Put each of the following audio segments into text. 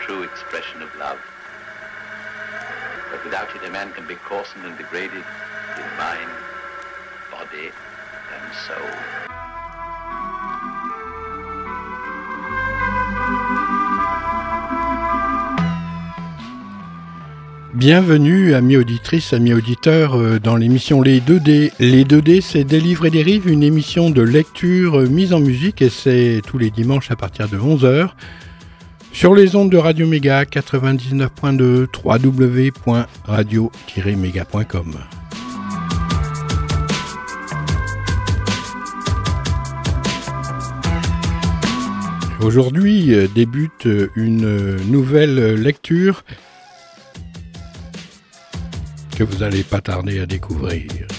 true expression of love. But without it, a man can be coarsened and degraded in mind, body, and soul. Bienvenue, amis auditrices, amis auditeurs, euh, dans l'émission Les 2D. Les 2D, c'est Des livres et des rives, une émission de lecture euh, mise en musique et c'est tous les dimanches à partir de 11h sur les ondes de Radio Méga 99.2 www.radio-méga.com. Aujourd'hui euh, débute une nouvelle lecture que vous n'allez pas tarder à découvrir.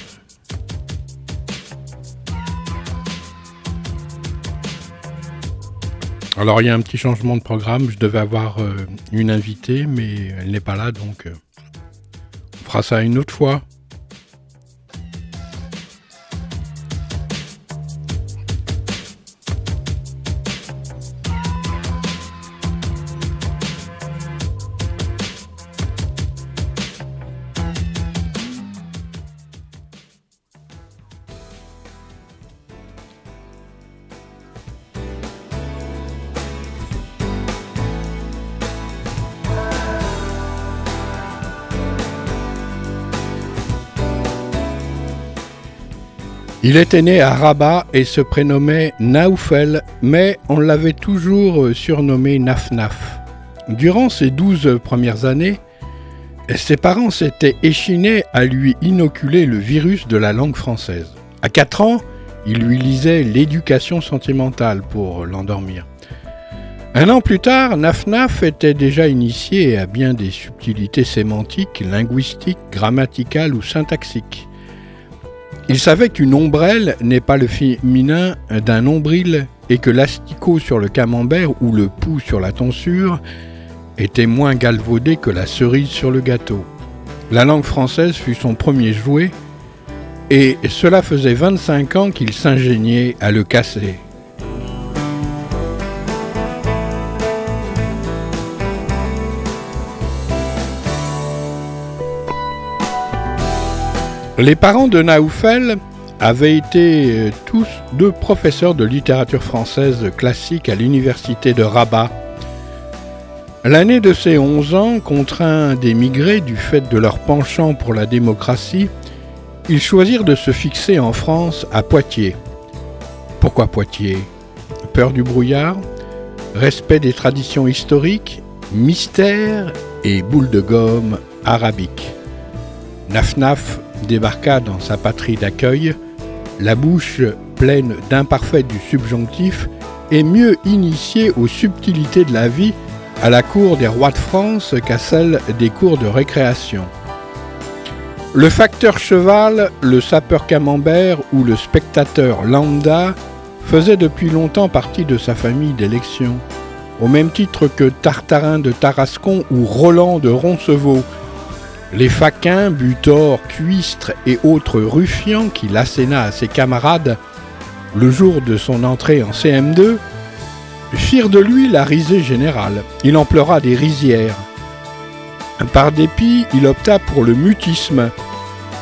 Alors il y a un petit changement de programme, je devais avoir euh, une invitée, mais elle n'est pas là, donc euh, on fera ça une autre fois. Il était né à Rabat et se prénommait Naoufel, mais on l'avait toujours surnommé Naf-Naf. Durant ses douze premières années, ses parents s'étaient échinés à lui inoculer le virus de la langue française. À quatre ans, il lui lisait l'éducation sentimentale pour l'endormir. Un an plus tard, Naf-Naf était déjà initié à bien des subtilités sémantiques, linguistiques, grammaticales ou syntaxiques. Il savait qu'une ombrelle n'est pas le féminin d'un nombril et que l'asticot sur le camembert ou le pou sur la tonsure était moins galvaudé que la cerise sur le gâteau. La langue française fut son premier jouet et cela faisait 25 ans qu'il s'ingéniait à le casser. Les parents de Naoufel avaient été euh, tous deux professeurs de littérature française classique à l'université de Rabat. L'année de ses 11 ans, contraints d'émigrer du fait de leur penchant pour la démocratie, ils choisirent de se fixer en France à Poitiers. Pourquoi Poitiers? Peur du brouillard? Respect des traditions historiques? Mystère et boule de gomme arabique? Débarqua dans sa patrie d'accueil, la bouche pleine d'imparfaits du subjonctif et mieux initié aux subtilités de la vie à la cour des rois de France qu'à celle des cours de récréation. Le facteur cheval, le sapeur camembert ou le spectateur lambda faisait depuis longtemps partie de sa famille d'élection, au même titre que Tartarin de Tarascon ou Roland de Roncevaux, les faquins, butors, cuistres et autres ruffians qu'il asséna à ses camarades le jour de son entrée en CM2 firent de lui la risée générale. Il en pleura des rizières. Par dépit, il opta pour le mutisme.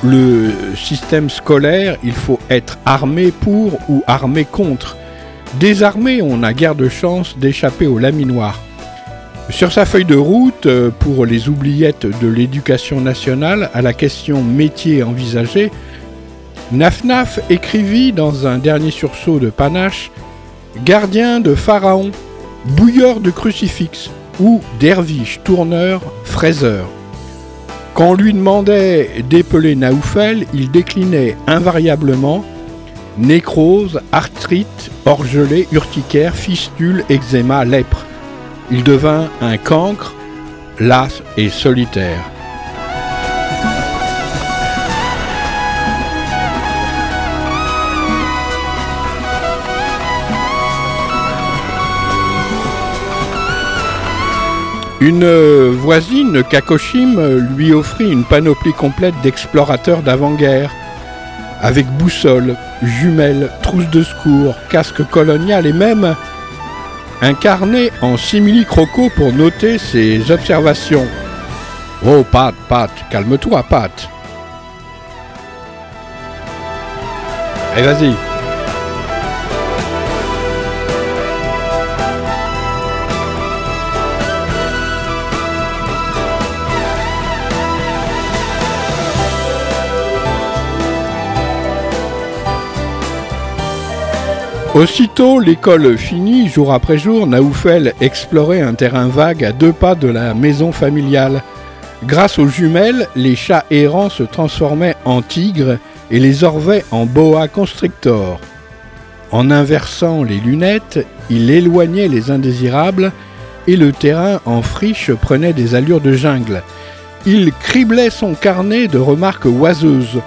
Le système scolaire, il faut être armé pour ou armé contre. Désarmé, on n'a guère de chance d'échapper au laminoir. Sur sa feuille de route, euh, pour les oubliettes de l'éducation nationale, à la question métier envisagé, Nafnaf écrivit dans un dernier sursaut de panache Gardien de pharaon, bouilleur de crucifix ou derviche, tourneur, fraiseur. Quand on lui demandait d'épeler Naoufel, il déclinait invariablement nécrose, arthrite, orgelée, urticaire, fistule, eczéma, lèpre. Il devint un cancre, las et solitaire. Une voisine, Kakoshim, lui offrit une panoplie complète d'explorateurs d'avant-guerre, avec boussole, jumelles, trousse de secours, casque colonial et même un carnet en simili-croco pour noter ses observations. Oh, Pat, Pat, calme-toi, Pat. Allez, vas-y. Aussitôt l'école finie, jour après jour, Naoufel explorait un terrain vague à deux pas de la maison familiale. Grâce aux jumelles, les chats errants se transformaient en tigres et les orvets en boa constrictor. En inversant les lunettes, il éloignait les indésirables et le terrain en friche prenait des allures de jungle. Il criblait son carnet de remarques oiseuses.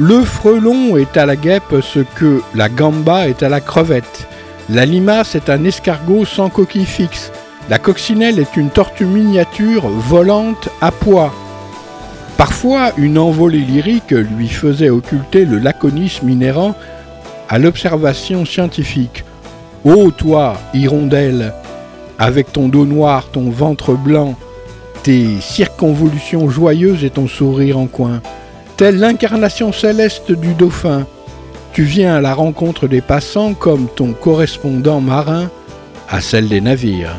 Le frelon est à la guêpe ce que la gamba est à la crevette. La limace est un escargot sans coquille fixe. La coccinelle est une tortue miniature volante à poids. Parfois, une envolée lyrique lui faisait occulter le laconisme inhérent à l'observation scientifique. Ô toi, hirondelle, avec ton dos noir, ton ventre blanc, tes circonvolutions joyeuses et ton sourire en coin, Telle l'incarnation céleste du dauphin, tu viens à la rencontre des passants comme ton correspondant marin à celle des navires.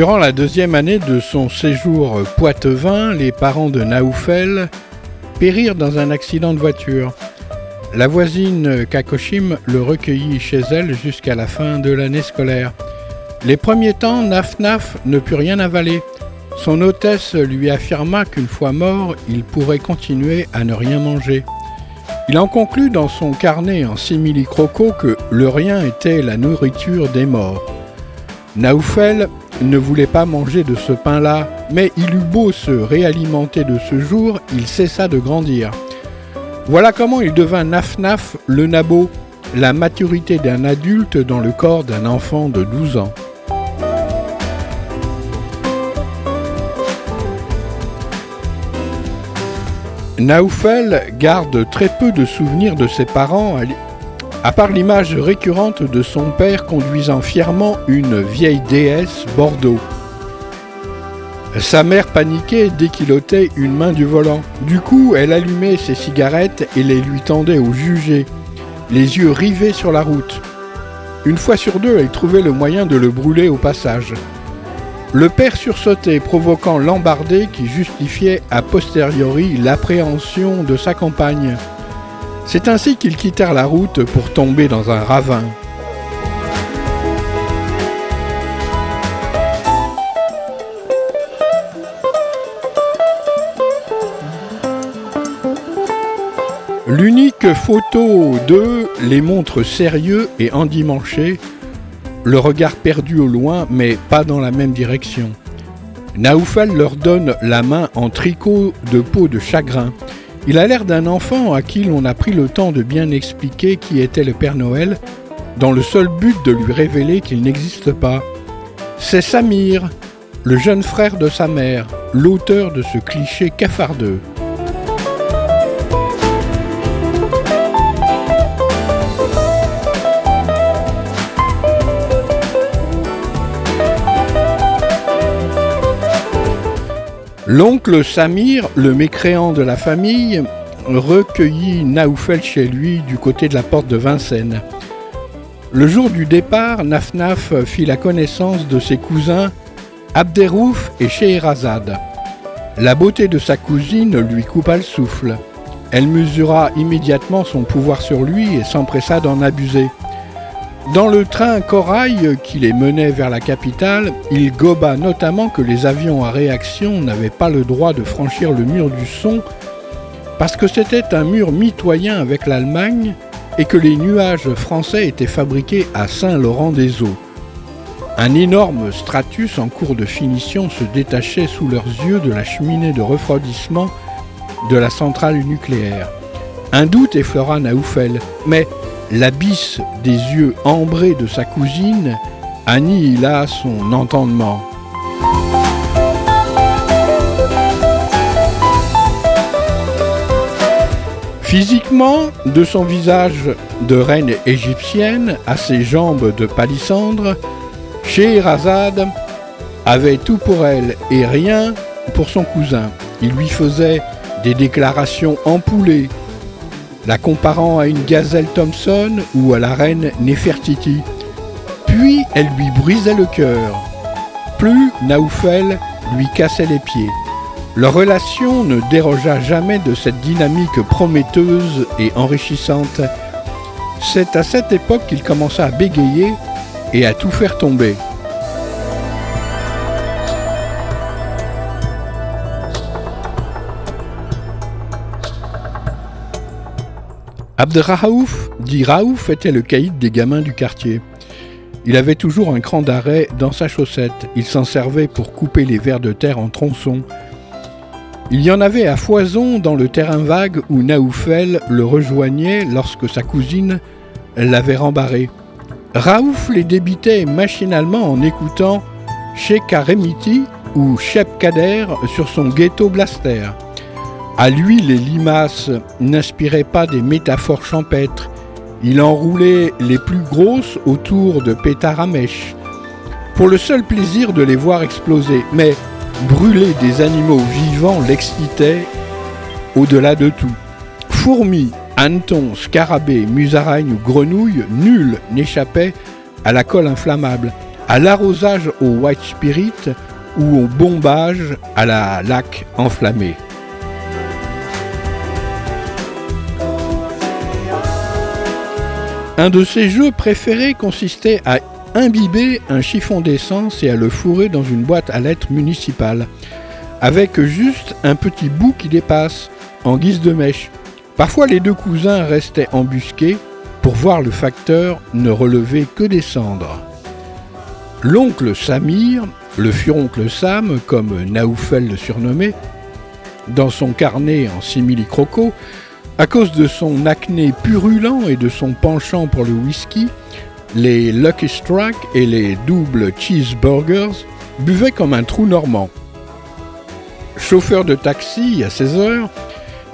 Durant la deuxième année de son séjour poitevin, les parents de Naoufel périrent dans un accident de voiture. La voisine Kakoshim le recueillit chez elle jusqu'à la fin de l'année scolaire. Les premiers temps, Naf ne put rien avaler. Son hôtesse lui affirma qu'une fois mort, il pourrait continuer à ne rien manger. Il en conclut dans son carnet en simili-croco que le rien était la nourriture des morts. Naoufel ne voulait pas manger de ce pain-là, mais il eut beau se réalimenter de ce jour, il cessa de grandir. Voilà comment il devint Naf-Naf le nabo, la maturité d'un adulte dans le corps d'un enfant de 12 ans. Naoufel garde très peu de souvenirs de ses parents, à part l'image récurrente de son père conduisant fièrement une vieille déesse Bordeaux. Sa mère paniquait dès qu'il ôtait une main du volant. Du coup, elle allumait ses cigarettes et les lui tendait au jugé, les yeux rivés sur la route. Une fois sur deux, elle trouvait le moyen de le brûler au passage. Le père sursautait, provoquant l'embardé qui justifiait a posteriori l'appréhension de sa compagne. C'est ainsi qu'ils quittèrent la route pour tomber dans un ravin. L'unique photo d'eux les montre sérieux et endimanchés le regard perdu au loin, mais pas dans la même direction. Naoufal leur donne la main en tricot de peau de chagrin. Il a l'air d'un enfant à qui l'on a pris le temps de bien expliquer qui était le Père Noël, dans le seul but de lui révéler qu'il n'existe pas. C'est Samir, le jeune frère de sa mère, l'auteur de ce cliché cafardeux. L'oncle Samir, le mécréant de la famille, recueillit Naoufel chez lui du côté de la porte de Vincennes. Le jour du départ, Nafnaf fit la connaissance de ses cousins Abderouf et Scheherazade. La beauté de sa cousine lui coupa le souffle. Elle mesura immédiatement son pouvoir sur lui et s'empressa d'en abuser. Dans le train Corail qui les menait vers la capitale, il goba notamment que les avions à réaction n'avaient pas le droit de franchir le mur du son parce que c'était un mur mitoyen avec l'Allemagne et que les nuages français étaient fabriqués à Saint-Laurent-des-Eaux. Un énorme stratus en cours de finition se détachait sous leurs yeux de la cheminée de refroidissement de la centrale nucléaire. Un doute effleura Naoufel, mais l'abysse des yeux ambrés de sa cousine annihila son entendement. Physiquement, de son visage de reine égyptienne à ses jambes de palissandre, Scheherazade avait tout pour elle et rien pour son cousin. Il lui faisait des déclarations empoulées, la comparant à une gazelle Thompson ou à la reine Nefertiti. Puis elle lui brisait le cœur. Plus Naoufel lui cassait les pieds. Leur relation ne dérogea jamais de cette dynamique prometteuse et enrichissante. C'est à cette époque qu'il commença à bégayer et à tout faire tomber. Abderraouf, dit Raouf, était le caïd des gamins du quartier. Il avait toujours un cran d'arrêt dans sa chaussette. Il s'en servait pour couper les vers de terre en tronçons. Il y en avait à foison dans le terrain vague où Naoufel le rejoignait lorsque sa cousine l'avait rembarré. Raouf les débitait machinalement en écoutant Sheikh Remiti ou Shep Kader sur son ghetto blaster. À lui, les limaces n'inspiraient pas des métaphores champêtres. Il enroulait les plus grosses autour de pétards à pour le seul plaisir de les voir exploser. Mais brûler des animaux vivants l'excitait au-delà de tout. Fourmis, hannetons, scarabées, musaraignes ou grenouilles, nul n'échappait à la colle inflammable. à l'arrosage au white spirit ou au bombage à la laque enflammée. Un de ses jeux préférés consistait à imbiber un chiffon d'essence et à le fourrer dans une boîte à lettres municipale, avec juste un petit bout qui dépasse, en guise de mèche. Parfois les deux cousins restaient embusqués pour voir le facteur ne relever que des cendres. L'oncle Samir, le furoncle Sam, comme Naoufel le surnommait, dans son carnet en simili-croco, à cause de son acné purulent et de son penchant pour le whisky, les Lucky Strike et les doubles cheeseburgers buvaient comme un trou normand. Chauffeur de taxi à 16 heures,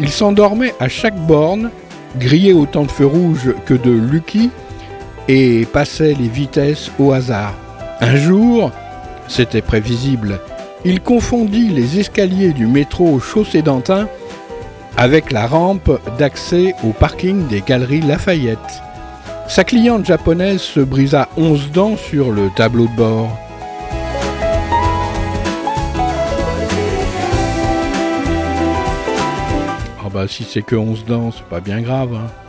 il s'endormait à chaque borne, grillait autant de feux rouges que de Lucky et passait les vitesses au hasard. Un jour, c'était prévisible, il confondit les escaliers du métro Chaussée d'Antin avec la rampe d'accès au parking des Galeries Lafayette. Sa cliente japonaise se brisa onze dents sur le tableau de bord. Ah bah si c'est que onze dents, c'est pas bien grave. Hein.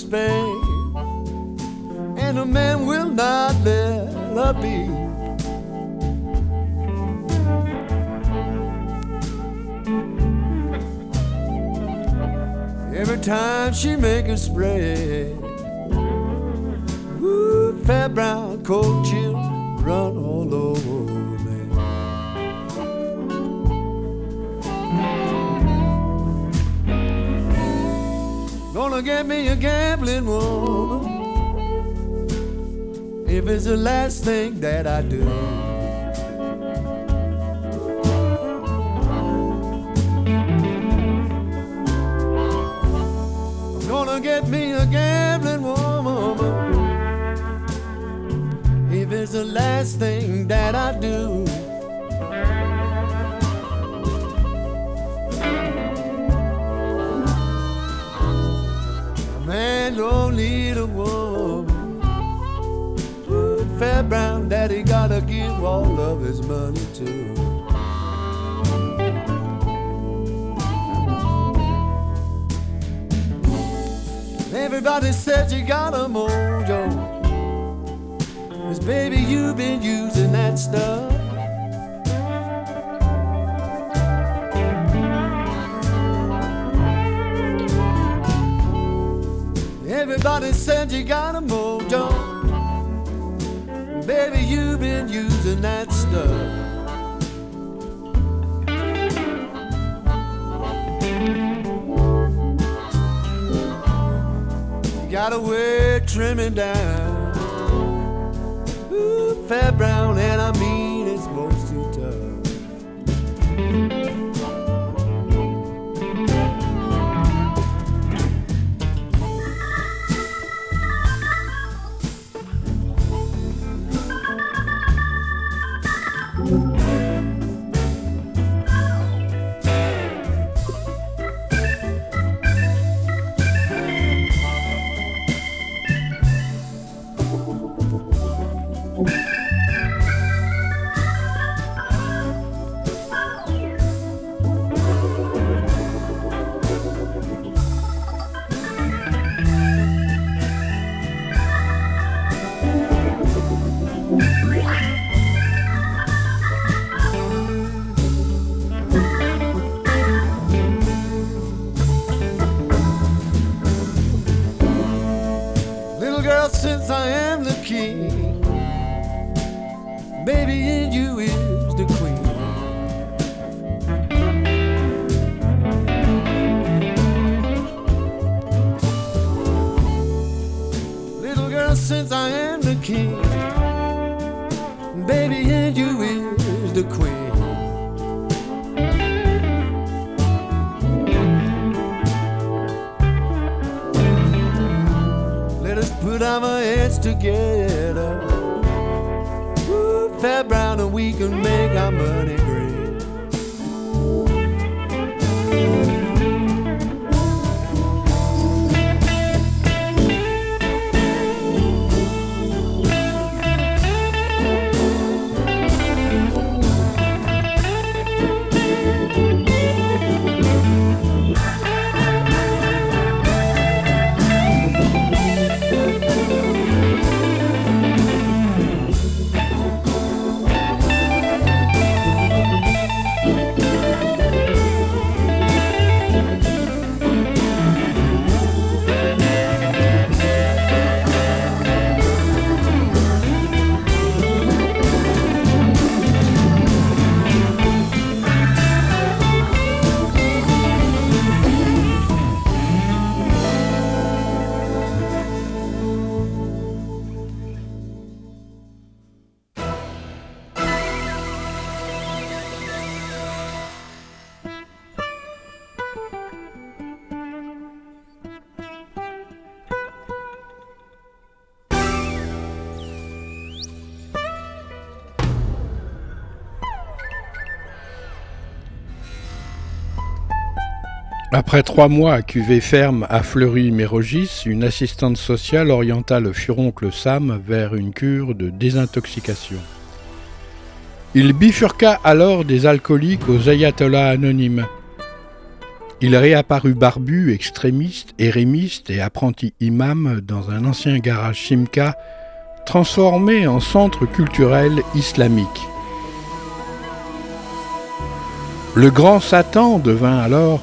spend gambling woman if it's the last thing that I do. I'm gonna get me a gambling woman if it's the last thing that I do. don't need a woman. Fair brown daddy gotta give all of his money to. Everybody said you got a mojo. Cause baby, you've been using that stuff. Everybody said you got a mojo. Baby, you've been using that stuff. got a wig trimming down. Ooh, fair brown, and I mean. Après trois mois à cuvée ferme à Fleury-Mérogis, une assistante sociale orienta le furoncle Sam vers une cure de désintoxication. Il bifurqua alors des alcooliques aux ayatollahs anonymes. Il réapparut barbu, extrémiste, érémiste et apprenti imam dans un ancien garage Simca transformé en centre culturel islamique. Le grand Satan devint alors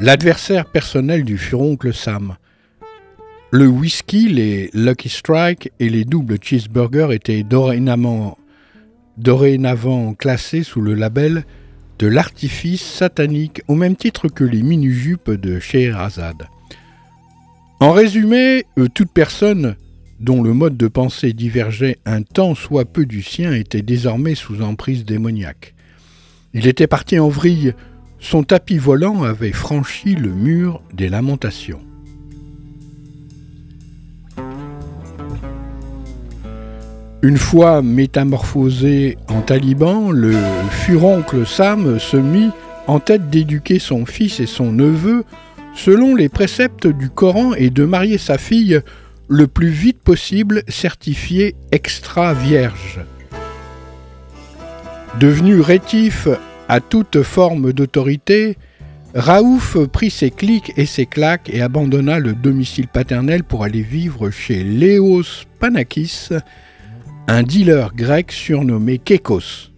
l'adversaire personnel du furoncle Sam. Le whisky, les Lucky Strike et les doubles cheeseburgers étaient dorénavant, dorénavant classés sous le label de l'artifice satanique au même titre que les mini-jupes de Scheherazade. En résumé, euh, toute personne dont le mode de pensée divergeait un tant soit peu du sien était désormais sous emprise démoniaque. Il était parti en vrille son tapis volant avait franchi le mur des lamentations. Une fois métamorphosé en taliban, le furoncle Sam se mit en tête d'éduquer son fils et son neveu selon les préceptes du Coran et de marier sa fille le plus vite possible certifiée extra vierge. Devenu rétif à toute forme d'autorité, Raouf prit ses clics et ses claques et abandonna le domicile paternel pour aller vivre chez Léos Panakis, un dealer grec surnommé Kekos.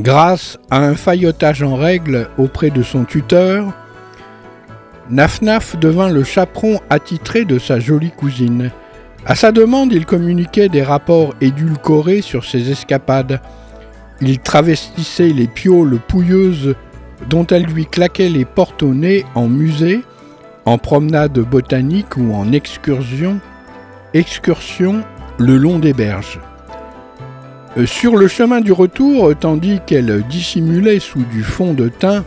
Grâce à un faillotage en règle auprès de son tuteur, Nafnaf devint le chaperon attitré de sa jolie cousine. À sa demande, il communiquait des rapports édulcorés sur ses escapades. Il travestissait les pioles pouilleuses dont elle lui claquait les portes au nez en musée, en promenade botanique ou en excursion, excursion le long des berges. Euh, sur le chemin du retour, tandis qu'elle dissimulait sous du fond de teint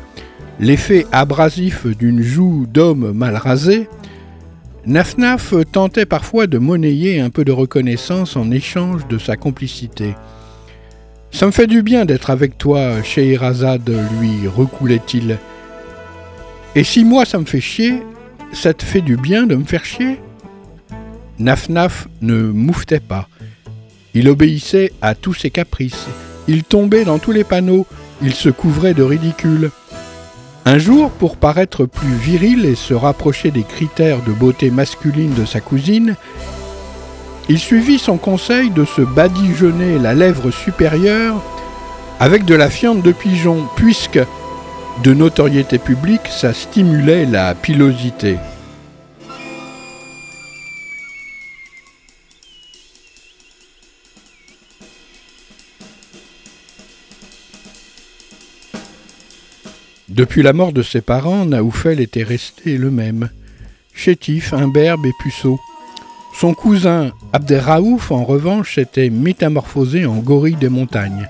l'effet abrasif d'une joue d'homme mal rasé, Nafnaf tentait parfois de monnayer un peu de reconnaissance en échange de sa complicité. Ça me fait du bien d'être avec toi, Scheherazade, lui recoulait-il. Et si moi ça me fait chier, ça te fait du bien de me faire chier? Nafnaf ne mouftait pas. Il obéissait à tous ses caprices. Il tombait dans tous les panneaux. Il se couvrait de ridicule. Un jour, pour paraître plus viril et se rapprocher des critères de beauté masculine de sa cousine, il suivit son conseil de se badigeonner la lèvre supérieure avec de la fiente de pigeon, puisque, de notoriété publique, ça stimulait la pilosité. Depuis la mort de ses parents, Naoufel était resté le même, chétif, imberbe et puceau. Son cousin Abderraouf, en revanche, s'était métamorphosé en gorille des montagnes.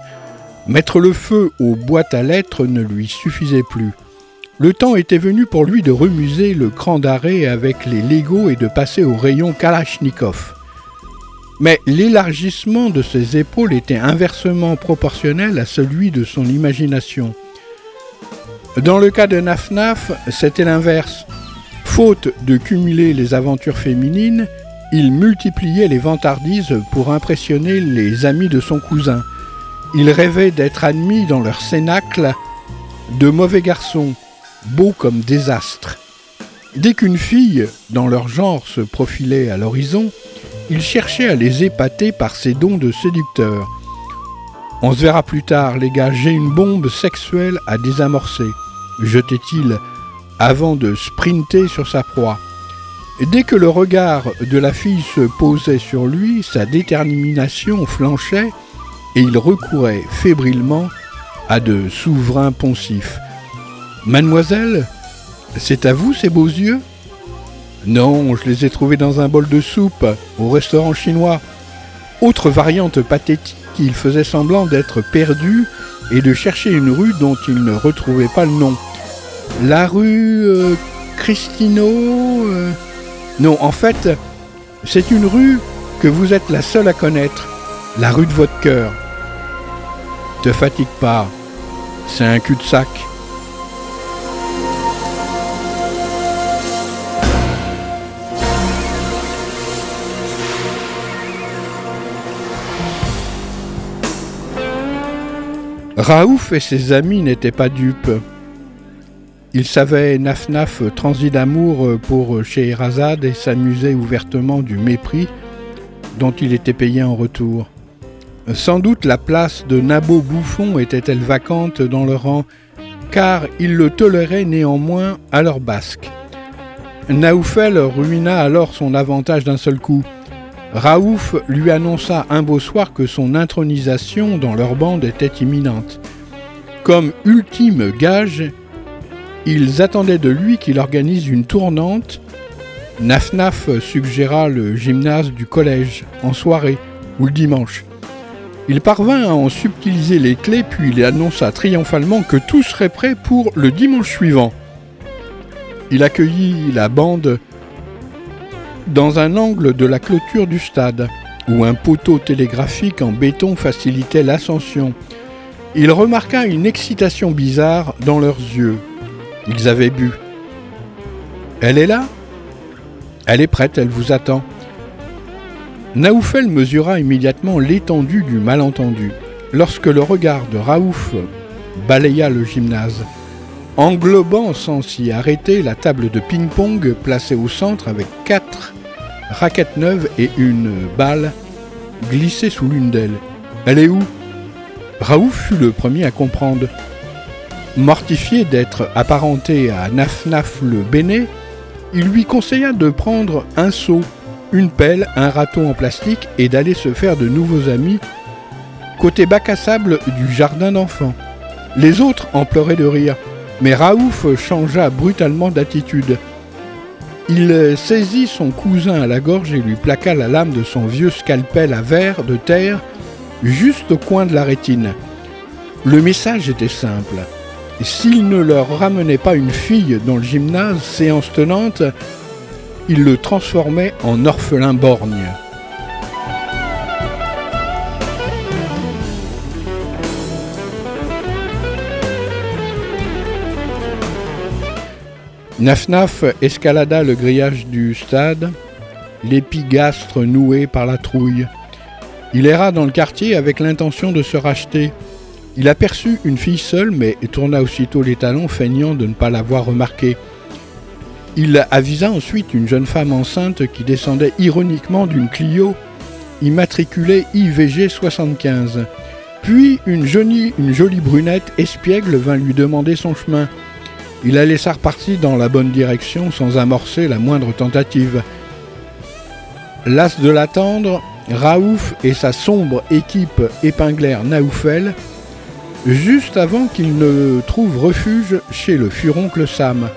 Mettre le feu aux boîtes à lettres ne lui suffisait plus. Le temps était venu pour lui de remuser le cran d'arrêt avec les Legos et de passer au rayon Kalachnikov. Mais l'élargissement de ses épaules était inversement proportionnel à celui de son imagination. Dans le cas de Nafnaf, c'était l'inverse. Faute de cumuler les aventures féminines, il multipliait les vantardises pour impressionner les amis de son cousin. Il rêvait d'être admis dans leur cénacle de mauvais garçons, beaux comme désastres. Dès qu'une fille, dans leur genre, se profilait à l'horizon, il cherchait à les épater par ses dons de séducteur. On se verra plus tard, les gars, j'ai une bombe sexuelle à désamorcer, jetait-il avant de sprinter sur sa proie. Dès que le regard de la fille se posait sur lui, sa détermination flanchait et il recourait fébrilement à de souverains poncifs. Mademoiselle, c'est à vous ces beaux yeux? Non, je les ai trouvés dans un bol de soupe au restaurant chinois. Autre variante pathétique, il faisait semblant d'être perdu et de chercher une rue dont il ne retrouvait pas le nom. La rue euh, Cristino euh, Non, en fait, c'est une rue que vous êtes la seule à connaître, la rue de votre cœur. Te fatigue pas, c'est un cul-de-sac. Raouf et ses amis n'étaient pas dupes. Ils savaient Naf-Naf transi d'amour pour Scheherazade et s'amusaient ouvertement du mépris dont il était payé en retour. Sans doute la place de Nabo Bouffon était-elle vacante dans le rang, car ils le toléraient néanmoins à leur basque. Naoufel ruina alors son avantage d'un seul coup. Raouf lui annonça un beau soir que son intronisation dans leur bande était imminente. Comme ultime gage, ils attendaient de lui qu'il organise une tournante. Nafnaf suggéra le gymnase du collège, en soirée ou le dimanche. Il parvint à en subtiliser les clés, puis il annonça triomphalement que tout serait prêt pour le dimanche suivant. Il accueillit la bande dans un angle de la clôture du stade, où un poteau télégraphique en béton facilitait l'ascension. Il remarqua une excitation bizarre dans leurs yeux. Ils avaient bu. Elle est là Elle est prête, elle vous attend. Naoufel mesura immédiatement l'étendue du malentendu. Lorsque le regard de Raouf balaya le gymnase, englobant sans s'y arrêter la table de ping-pong placée au centre avec quatre raquettes neuves et une balle glissée sous l'une d'elles. Elle est où? Raouf fut le premier à comprendre. Mortifié d'être apparenté à Nafnaf le Béné, il lui conseilla de prendre un seau, une pelle, un râteau en plastique et d'aller se faire de nouveaux amis côté bac à sable du jardin d'enfants. Les autres en pleuraient de rire, mais Raouf changea brutalement d'attitude. Il saisit son cousin à la gorge et lui plaqua la lame de son vieux scalpel à verre de terre juste au coin de la rétine. Le message était simple. S'il ne leur ramenait pas une fille dans le gymnase, séance tenante, il le transformait en orphelin borgne. Nafnaf escalada le grillage du stade, l'épigastre noué par la trouille. Il erra dans le quartier avec l'intention de se racheter. Il aperçut une fille seule, mais tourna aussitôt les talons, feignant de ne pas l'avoir remarquée. Il avisa ensuite une jeune femme enceinte qui descendait ironiquement d'une Clio immatriculée IVG 75. Puis une jolie, jolie brunette espiègle vint lui demander son chemin. Il la laissa repartir dans la bonne direction sans amorcer la moindre tentative. Las de l'attendre, Raouf et sa sombre équipe épinglèrent Naoufel juste avant qu'il ne trouve refuge chez le furoncle Sam.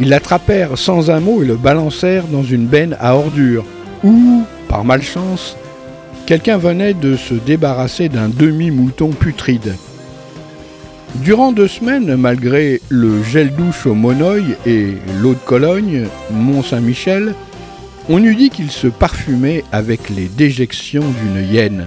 Ils l'attrapèrent sans un mot et le balancèrent dans une benne à ordures, où, par malchance, quelqu'un venait de se débarrasser d'un demi-mouton putride. Durant deux semaines, malgré le gel douche au Monoeil et l'eau de Cologne, Mont-Saint-Michel, on eût dit qu'il se parfumait avec les déjections d'une hyène.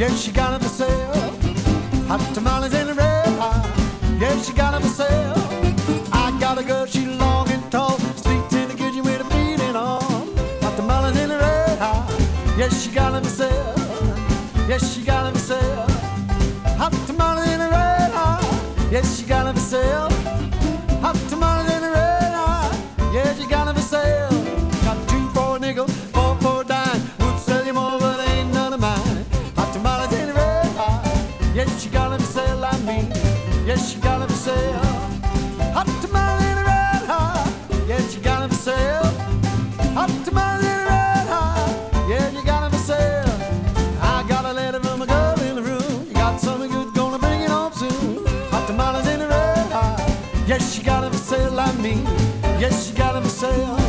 Yes, she got for sale. Hot tamales in a red hot. Yes, she got for sale. I got a girl, she long and tall. Speaks in the kitchen with a beating on. Hot tamales in a red hot. Yes, she got for sale. Yes, she got for sale. Hot tamales in a red hot. Yes, she got for sale. Hot tamales in a red hot. Yeah, she got them yes, gotta be safe. Hot tamale and red hot, yes, you gotta sale. safe. Hot tamale and red hot, yeah, you gotta sale. I got a letter from a girl in the room, you got something good, gonna bring it home soon. Hot tamales and red hot, yes, you gotta sale. I mean, me, yes, you gotta sale.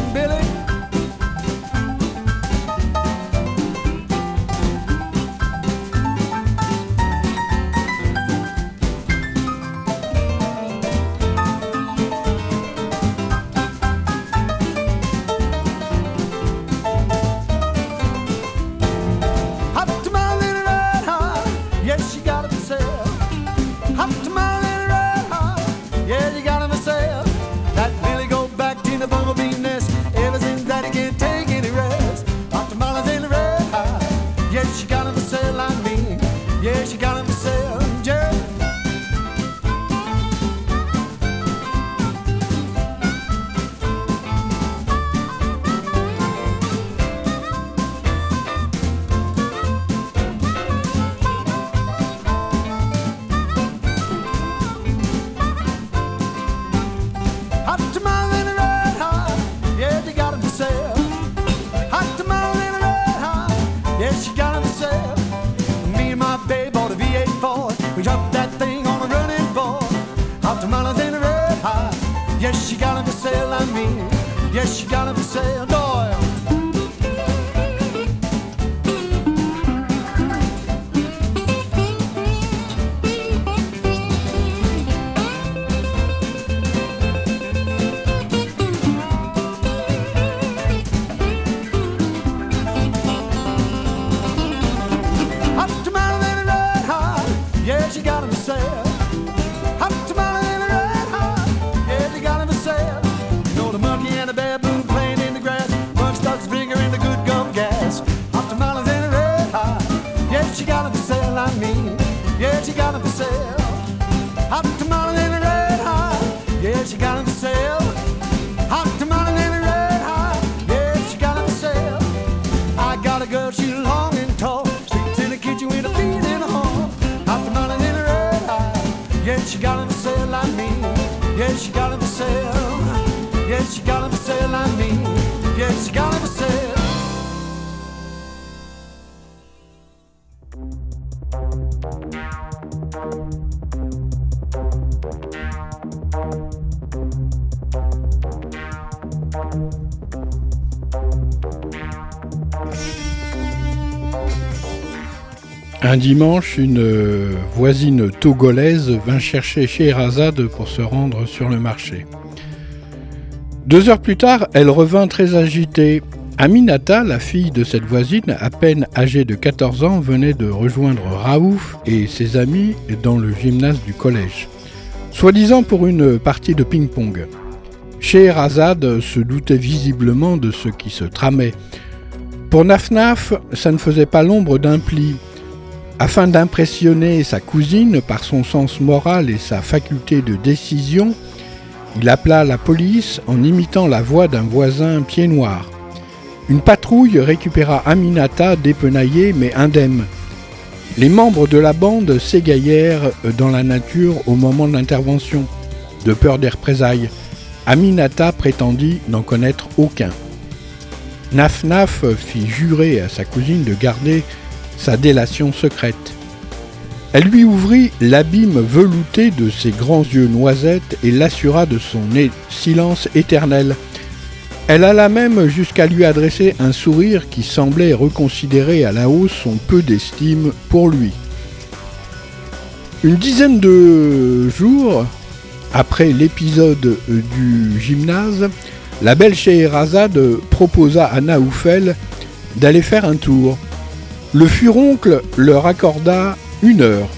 Yeah, she got Un dimanche, une euh, voisine togolaise vint chercher Scheherazade pour se rendre sur le marché. Deux heures plus tard, elle revint très agitée. Aminata, la fille de cette voisine, à peine âgée de 14 ans, venait de rejoindre Raouf et ses amis dans le gymnase du collège, soi-disant pour une partie de ping-pong. Scheherazade se doutait visiblement de ce qui se tramait. Pour Nafnaf, ça ne faisait pas l'ombre d'un pli, afin d'impressionner sa cousine par son sens moral et sa faculté de décision, il appela la police en imitant la voix d'un voisin pied noir. Une patrouille récupéra Aminata dépenaillée mais indemne. Les membres de la bande s'égaillèrent dans la nature au moment de l'intervention, de peur des représailles. Aminata prétendit n'en connaître aucun. Naf Naf fit jurer à sa cousine de garder sa délation secrète. Elle lui ouvrit l'abîme velouté de ses grands yeux noisettes et l'assura de son silence éternel. Elle alla même jusqu'à lui adresser un sourire qui semblait reconsidérer à la hausse son peu d'estime pour lui. Une dizaine de jours après l'épisode du gymnase, la belle Scheherazade proposa à Naoufel d'aller faire un tour. Le furoncle leur accorda une heure.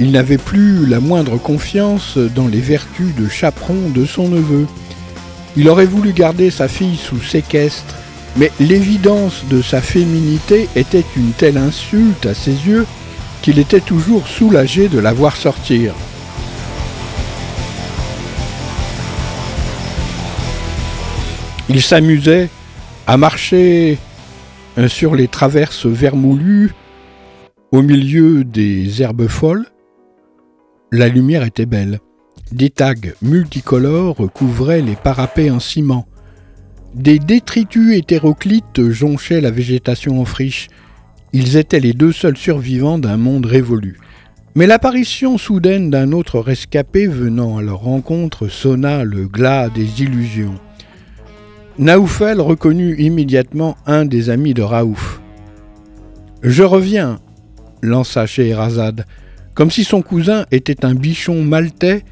Il n'avait plus la moindre confiance dans les vertus de chaperon de son neveu. Il aurait voulu garder sa fille sous séquestre, mais l'évidence de sa féminité était une telle insulte à ses yeux qu'il était toujours soulagé de la voir sortir. Il s'amusait à marcher sur les traverses vermoulues, au milieu des herbes folles, la lumière était belle. Des tags multicolores couvraient les parapets en ciment. Des détritus hétéroclites jonchaient la végétation en friche. Ils étaient les deux seuls survivants d'un monde révolu. Mais l'apparition soudaine d'un autre rescapé venant à leur rencontre sonna le glas des illusions. Naoufel reconnut immédiatement un des amis de Raouf. Je reviens, lança Scheherazade, comme si son cousin était un bichon maltais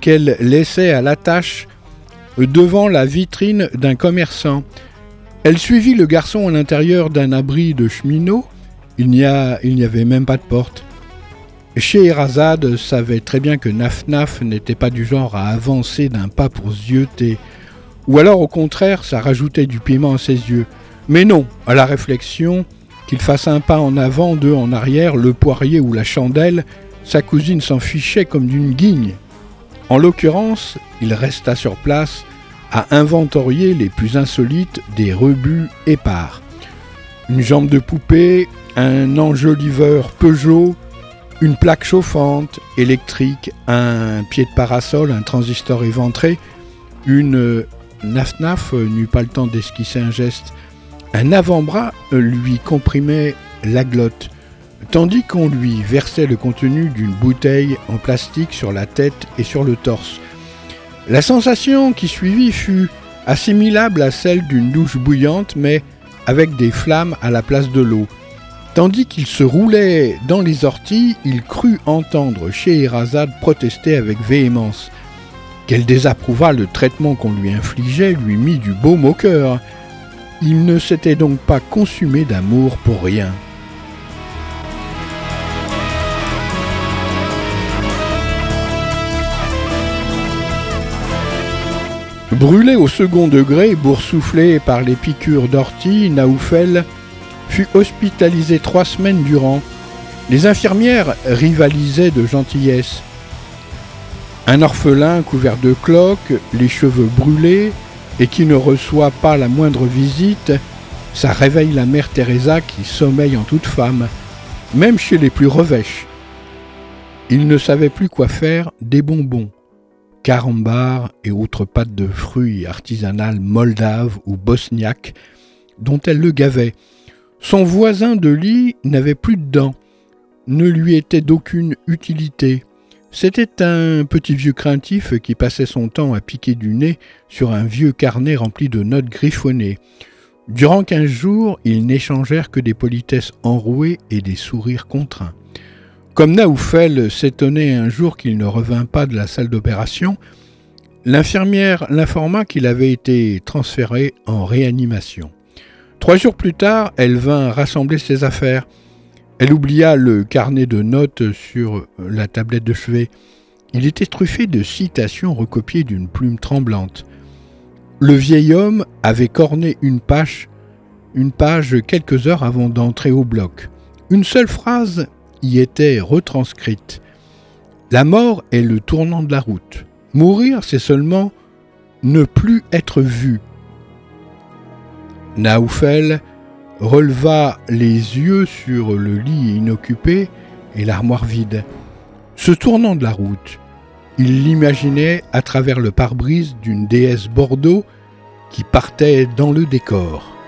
qu'elle laissait à l'attache devant la vitrine d'un commerçant. Elle suivit le garçon à l'intérieur d'un abri de cheminot. Il n'y, avait même pas de porte. Scheherazade savait très bien que Nafnaf n'était pas du genre à avancer d'un pas pour zioter. Ou alors au contraire, ça rajoutait du piment à ses yeux. Mais non, à la réflexion, qu'il fasse un pas en avant, deux en arrière, le poirier ou la chandelle, sa cousine s'en fichait comme d'une guigne. En l'occurrence, il resta sur place à inventorier les plus insolites des rebuts épars. Une jambe de poupée, un enjoliveur Peugeot, une plaque chauffante, électrique, un pied de parasol, un transistor éventré, une Naf-Naf n'eut pas le temps d'esquisser un geste. Un avant-bras lui comprimait la glotte, tandis qu'on lui versait le contenu d'une bouteille en plastique sur la tête et sur le torse. La sensation qui suivit fut assimilable à celle d'une douche bouillante, mais avec des flammes à la place de l'eau. Tandis qu'il se roulait dans les orties, il crut entendre Scheherazade protester avec véhémence qu'elle désapprouva le traitement qu'on lui infligeait, lui mit du baume au cœur. Il ne s'était donc pas consumé d'amour pour rien. Brûlé au second degré, boursouflé par les piqûres d'ortie, Naoufel fut hospitalisé trois semaines durant. Les infirmières rivalisaient de gentillesse. Un orphelin couvert de cloques, les cheveux brûlés, et qui ne reçoit pas la moindre visite, ça réveille la mère Teresa qui sommeille en toute femme, même chez les plus revêches. Il ne savait plus quoi faire des bonbons, carambars et autres pâtes de fruits artisanales moldaves ou bosniaques dont elle le gavait. Son voisin de lit n'avait plus de dents, ne lui était d'aucune utilité. C'était un petit vieux craintif qui passait son temps à piquer du nez sur un vieux carnet rempli de notes griffonnées. Durant quinze jours, ils n'échangèrent que des politesses enrouées et des sourires contraints. Comme Naoufel s'étonnait un jour qu'il ne revint pas de la salle d'opération, l'infirmière l'informa qu'il avait été transféré en réanimation. Trois jours plus tard, elle vint rassembler ses affaires. Elle oublia le carnet de notes sur la tablette de chevet. Il était truffé de citations recopiées d'une plume tremblante. Le vieil homme avait corné une page, une page quelques heures avant d'entrer au bloc. Une seule phrase y était retranscrite. La mort est le tournant de la route. Mourir, c'est seulement ne plus être vu. Naoufel releva les yeux sur le lit inoccupé et l'armoire vide. Se tournant de la route, il l'imaginait à travers le pare-brise d'une déesse Bordeaux qui partait dans le décor.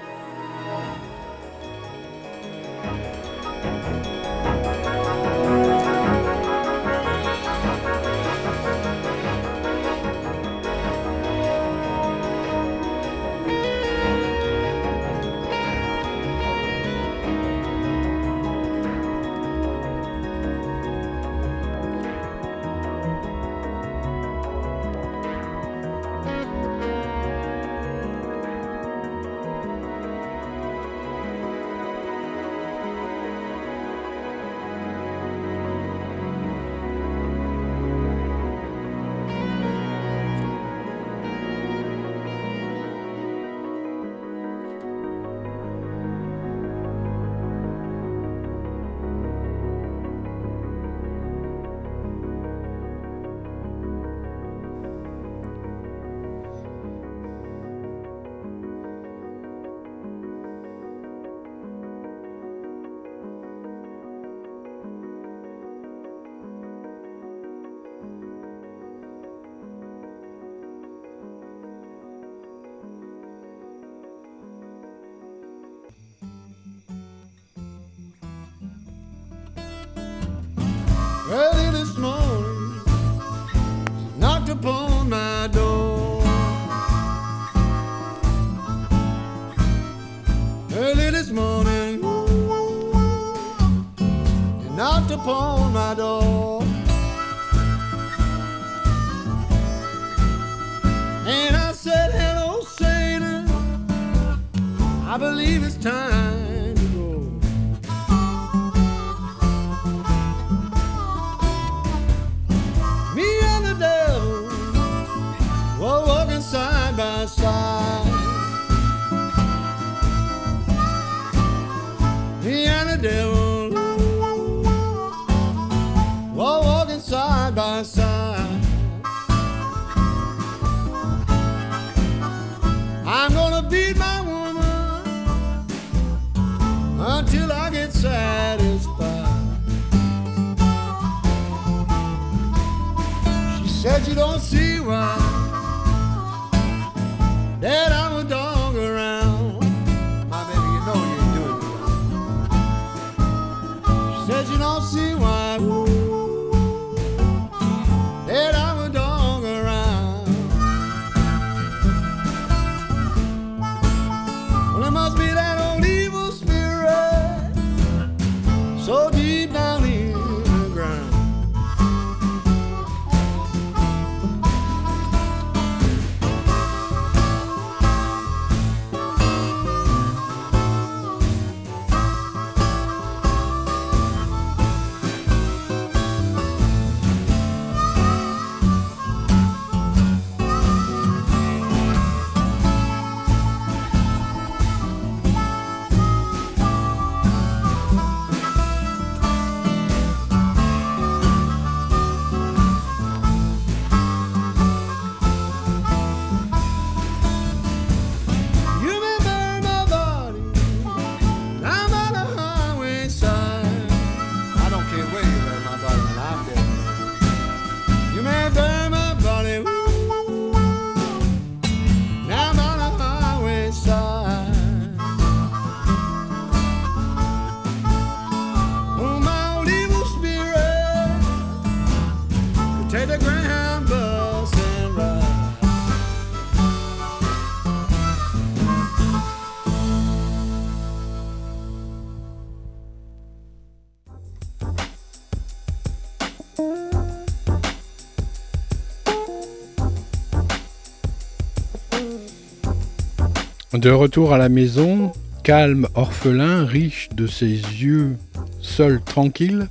De retour à la maison, calme, orphelin, riche de ses yeux, seul, tranquille,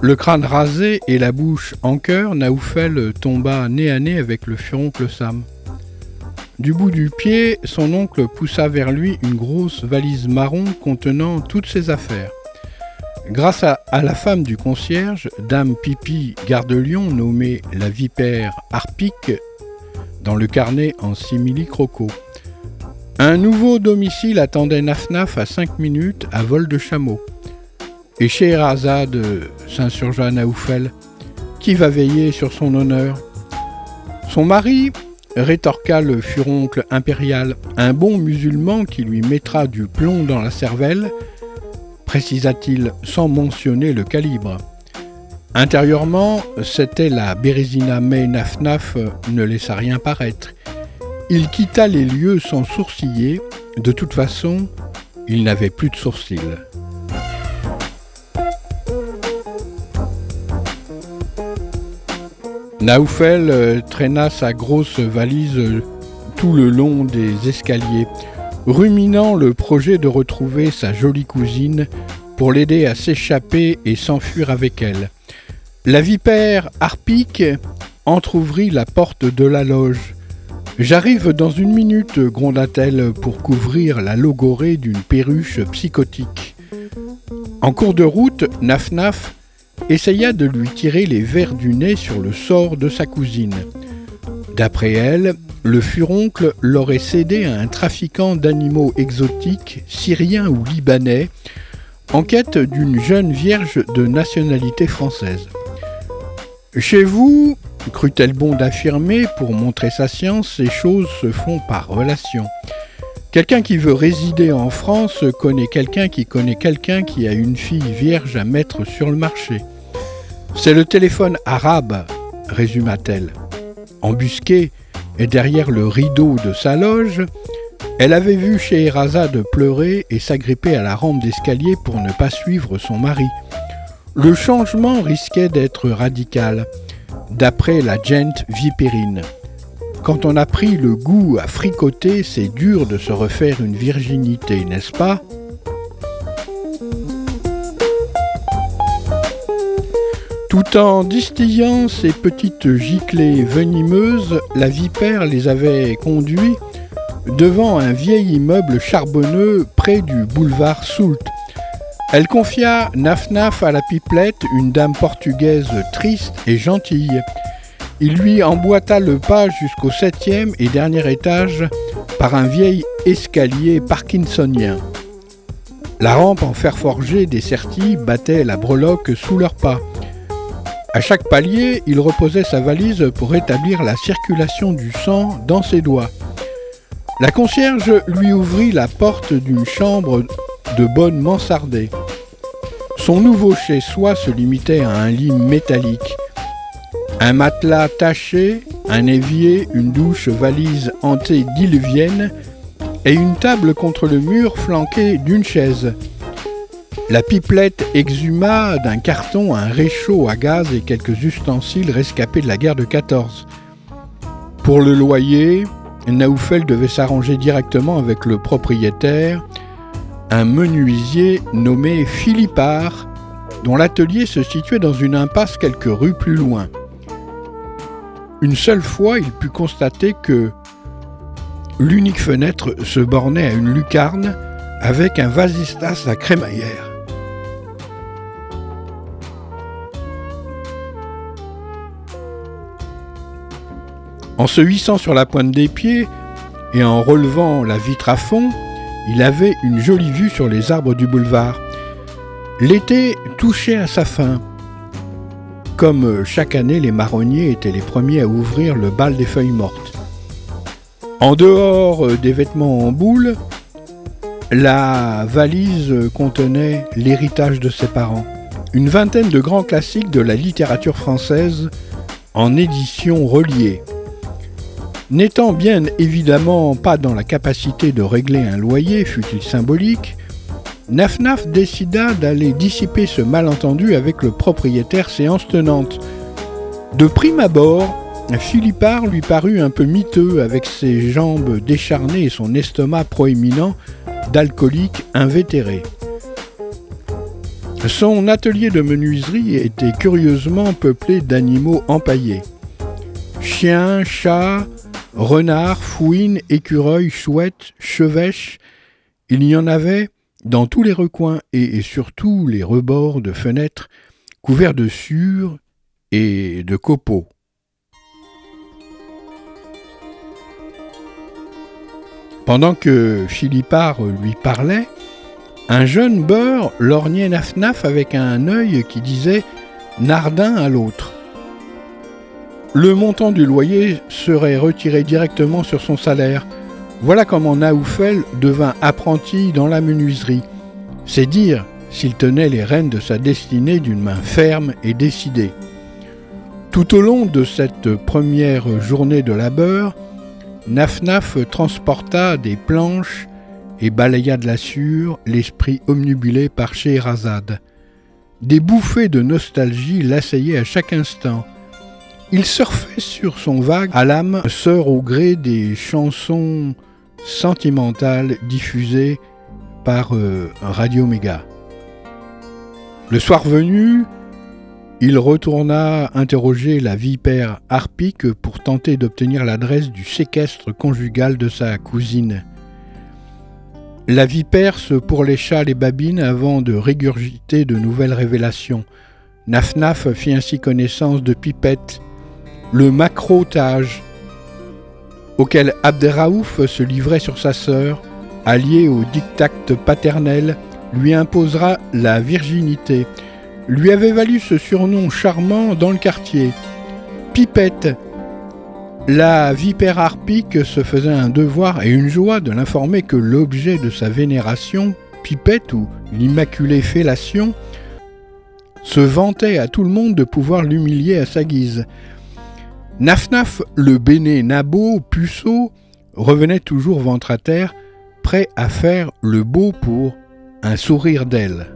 le crâne rasé et la bouche en cœur, Naoufel tomba nez à nez avec le furoncle Sam. Du bout du pied, son oncle poussa vers lui une grosse valise marron contenant toutes ses affaires. Grâce à, la femme du concierge, Dame Pipi Garde-Lion, nommée la vipère Harpique, dans le carnet en simili-croco. Un nouveau domicile attendait Nafnaf à cinq minutes à vol de chameau. Et Scheherazade s'insurgea Naoufel. Qui va veiller sur son honneur Son mari rétorqua le furoncle impérial, un bon musulman qui lui mettra du plomb dans la cervelle, précisa-t-il sans mentionner le calibre. Intérieurement, c'était la Bérésina mais Nafnaf ne laissa rien paraître. Il quitta les lieux sans sourciller, de toute façon, il n'avait plus de sourcils. Naoufel euh, traîna sa grosse valise euh, tout le long des escaliers, ruminant le projet de retrouver sa jolie cousine pour l'aider à s'échapper et s'enfuir avec elle. La vipère Harpique entr'ouvrit la porte de la loge. J'arrive dans une minute, gronda-t-elle pour couvrir la logorée d'une perruche psychotique. En cours de route, Nafnaf essaya de lui tirer les vers du nez sur le sort de sa cousine. D'après elle, le furoncle l'aurait cédé à un trafiquant d'animaux exotiques, syriens ou libanais, en quête d'une jeune vierge de nationalité française. Chez vous, crut-elle bon d'affirmer, pour montrer sa science, ces choses se font par relation. Quelqu'un qui veut résider en France connaît quelqu'un qui connaît quelqu'un qui a une fille vierge à mettre sur le marché. C'est le téléphone arabe, résuma-t-elle. Embusquée et derrière le rideau de sa loge, elle avait vu Scheherazade pleurer et s'agripper à la rampe d'escalier pour ne pas suivre son mari. Le changement risquait d'être radical, d'après la gent vipérine. Quand on a pris le goût à fricoter, c'est dur de se refaire une virginité, n'est-ce pas? Tout en distillant ces petites giclées venimeuses, la vipère les avait conduits devant un vieil immeuble charbonneux près du boulevard Soult. Elle confia Naf-Naf à la pipelette, une dame portugaise triste et gentille. Il lui emboîta le pas jusqu'au septième et dernier étage par un vieil escalier parkinsonien. La rampe en fer forgé des Certis battait la breloque sous leurs pas. À chaque palier, il reposait sa valise pour rétablir la circulation du sang dans ses doigts. La concierge lui ouvrit la porte d'une chambre de bonne mansardée. Son nouveau chez-soi se limitait à un lit métallique. Un matelas taché, un évier, une douche valise antédiluvienne et une table contre le mur flanquée d'une chaise. La pipelette exhuma d'un carton un réchaud à gaz et quelques ustensiles rescapés de la guerre de 14. Pour le loyer, Naoufel devait s'arranger directement avec le propriétaire, un menuisier nommé Philippard, dont l'atelier se situait dans une impasse quelques rues plus loin. Une seule fois, il put constater que l'unique fenêtre se bornait à une lucarne avec un vasistas à crémaillère. En se hissant sur la pointe des pieds et en relevant la vitre à fond, il avait une jolie vue sur les arbres du boulevard. L'été touchait à sa fin. Comme chaque année, les marronniers étaient les premiers à ouvrir le bal des feuilles mortes. En dehors des vêtements en boule, la valise contenait l'héritage de ses parents. une vingtaine de grands classiques de la littérature française en édition reliée. N'étant bien évidemment pas dans la capacité de régler un loyer, fut-il symbolique, Nafnaf décida d'aller dissiper ce malentendu avec le propriétaire séance tenante. De prime abord, Philippard lui parut un peu miteux avec ses jambes décharnées et son estomac proéminent d'alcoolique invétéré. Son atelier de menuiserie était curieusement peuplé d'animaux empaillés. Chiens, chats, renards, fouines, écureuils, chouettes, chevêches, il y en avait dans tous les recoins et, surtout les rebords de fenêtres couverts de sûrs et de copeaux. Pendant que Philippard lui parlait, un jeune beurre lorgnait Nafnaf avec un œil qui disait Nardin à l'autre. Le montant du loyer serait retiré directement sur son salaire. Voilà comment Naoufel devint apprenti dans la menuiserie. C'est dire s'il tenait les rênes de sa destinée d'une main ferme et décidée. Tout au long de cette première journée de labeur, Nafnaf transporta des planches et balaya de la sûre l'esprit omnibulé par Scheherazade. Des bouffées de nostalgie l'assaillaient à chaque instant. Il surfait sur son vague à l'âme sœur au gré des chansons sentimentales diffusées par euh, Radio Méga. Le soir venu, il retourna interroger la vipère harpique pour tenter d'obtenir l'adresse du séquestre conjugal de sa cousine. La vipère se pourlécha les babines avant de régurgiter de nouvelles révélations. Nafnaf fit ainsi connaissance de Pipette, le macro-otage, auquel Abderraouf se livrait sur sa sœur, allié au dictat paternel, lui imposera la virginité, lui avait valu ce surnom charmant dans le quartier. Pipette, la vipère harpique se faisait un devoir et une joie de l'informer que l'objet de sa vénération, Pipette ou l'immaculée fellation, se vantait à tout le monde de pouvoir l'humilier à sa guise. Nafnaf, le béné nabo, puceau, revenait toujours ventre à terre, prêt à faire le beau pour un sourire d'elle.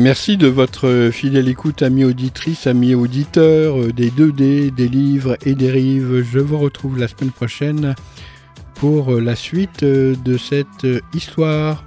Merci de votre fidèle écoute, amis auditrices, amis auditeurs euh, des 2D, des livres et des rives. Je vous retrouve la semaine prochaine pour euh, la suite euh, de cette histoire.